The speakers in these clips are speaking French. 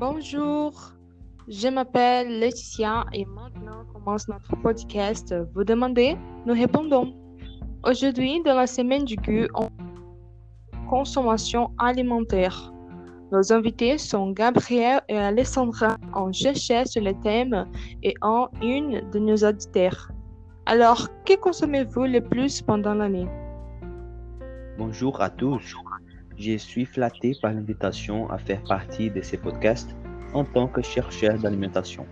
Bonjour, je m'appelle Laetitia et maintenant commence notre podcast. Vous demandez, nous répondons. Aujourd'hui, dans la semaine du goût, on consommation alimentaire. Nos invités sont Gabriel et Alessandra en cherchant sur le thème et en une de nos auditeurs. Alors, que consommez-vous le plus pendant l'année? Bonjour à tous. Je suis flatté par l'invitation à faire partie de ces podcasts en tant que chercheur d'alimentation.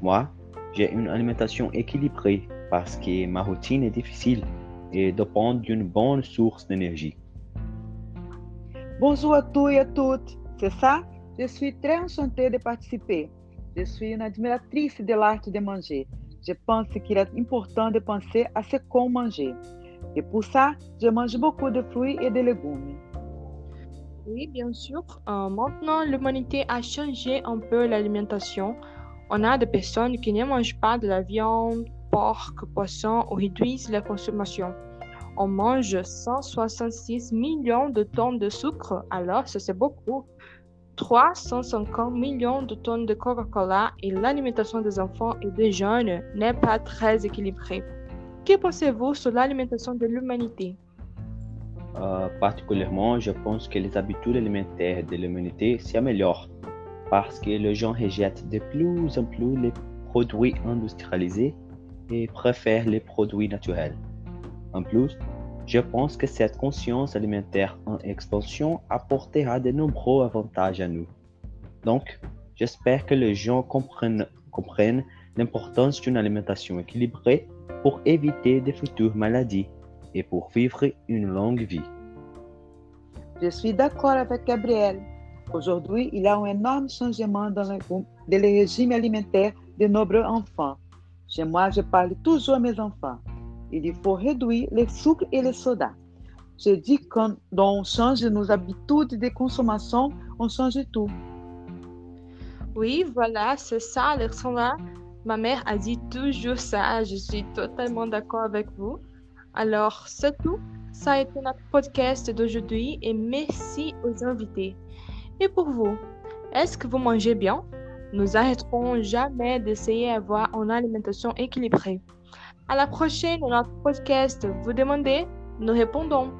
Moi, j'ai une alimentation équilibrée parce que ma routine est difficile et dépend d'une bonne source d'énergie. Bonjour à tous et à toutes. C'est ça? Je suis très enchantée de participer. Je suis une admiratrice de l'art de manger. Je pense qu'il est important de penser à ce qu'on mange. Et pour ça, je mange beaucoup de fruits et de légumes. Oui, bien sûr. Euh, maintenant, l'humanité a changé un peu l'alimentation. On a des personnes qui ne mangent pas de la viande, porc, poisson ou réduisent la consommation. On mange 166 millions de tonnes de sucre, alors ça c'est beaucoup. 350 millions de tonnes de Coca-Cola et l'alimentation des enfants et des jeunes n'est pas très équilibrée. Que pensez-vous sur l'alimentation de l'humanité? Euh, particulièrement, je pense que les habitudes alimentaires de l'humanité s'améliorent parce que les gens rejettent de plus en plus les produits industrialisés et préfèrent les produits naturels. En plus, je pense que cette conscience alimentaire en expansion apportera de nombreux avantages à nous. Donc, j'espère que les gens comprennent, comprennent l'importance d'une alimentation équilibrée pour éviter de futures maladies et pour vivre une longue vie. Je suis d'accord avec Gabriel. Aujourd'hui, il y a un énorme changement dans le, dans le régime alimentaire de nos enfants. Chez moi, je parle toujours à mes enfants. Il faut réduire le sucre et le soda. Je dis que quand on change nos habitudes de consommation, on change tout. Oui, voilà, c'est ça, Alexandra. Ma mère a dit toujours ça. Je suis totalement d'accord avec vous. Alors, c'est tout. Ça a été notre podcast d'aujourd'hui et merci aux invités. Et pour vous, est-ce que vous mangez bien? Nous arrêterons jamais d'essayer d'avoir une alimentation équilibrée. À la prochaine notre podcast. Vous demandez, nous répondons.